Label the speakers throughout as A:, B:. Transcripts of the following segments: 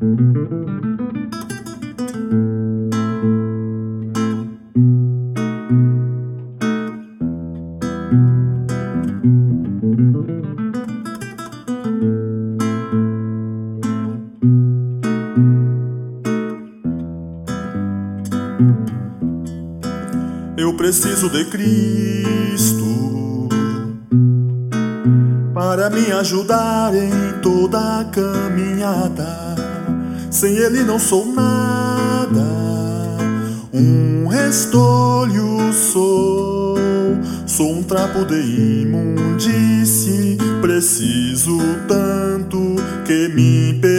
A: Eu preciso de Cristo para me ajudar em toda a caminhada. Sem Ele não sou nada, um restolho sou. Sou um trapo de imundície, preciso tanto que me perdoe,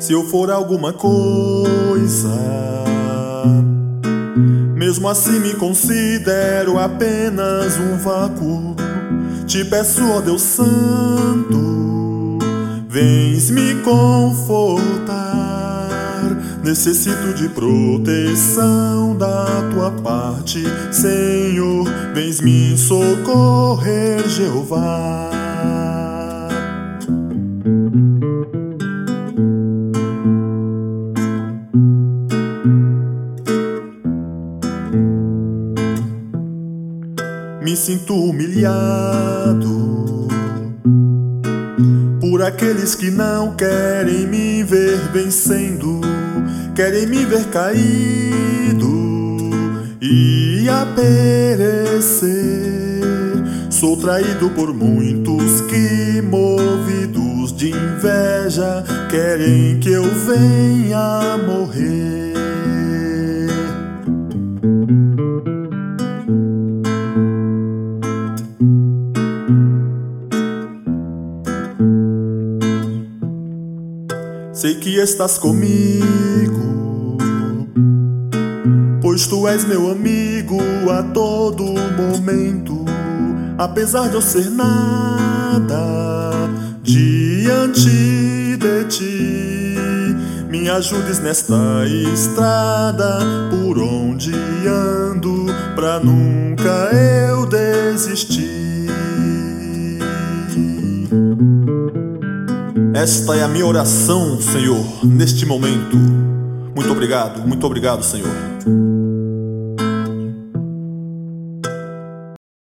A: Se eu for alguma coisa, mesmo assim me considero apenas um vácuo. Te peço, ó Deus Santo, vens me confortar. Necessito de proteção da tua parte, Senhor, vens me socorrer, Jeová. Me sinto humilhado por aqueles que não querem me ver vencendo, querem me ver caído e a perecer. Sou traído por muitos que, movidos de inveja, querem que eu venha morrer. Sei que estás comigo, pois tu és meu amigo a todo momento. Apesar de eu ser nada diante de ti, me ajudes nesta estrada por onde ando, pra nunca eu desistir. Esta é a minha oração, Senhor, neste momento. Muito obrigado, muito obrigado, Senhor.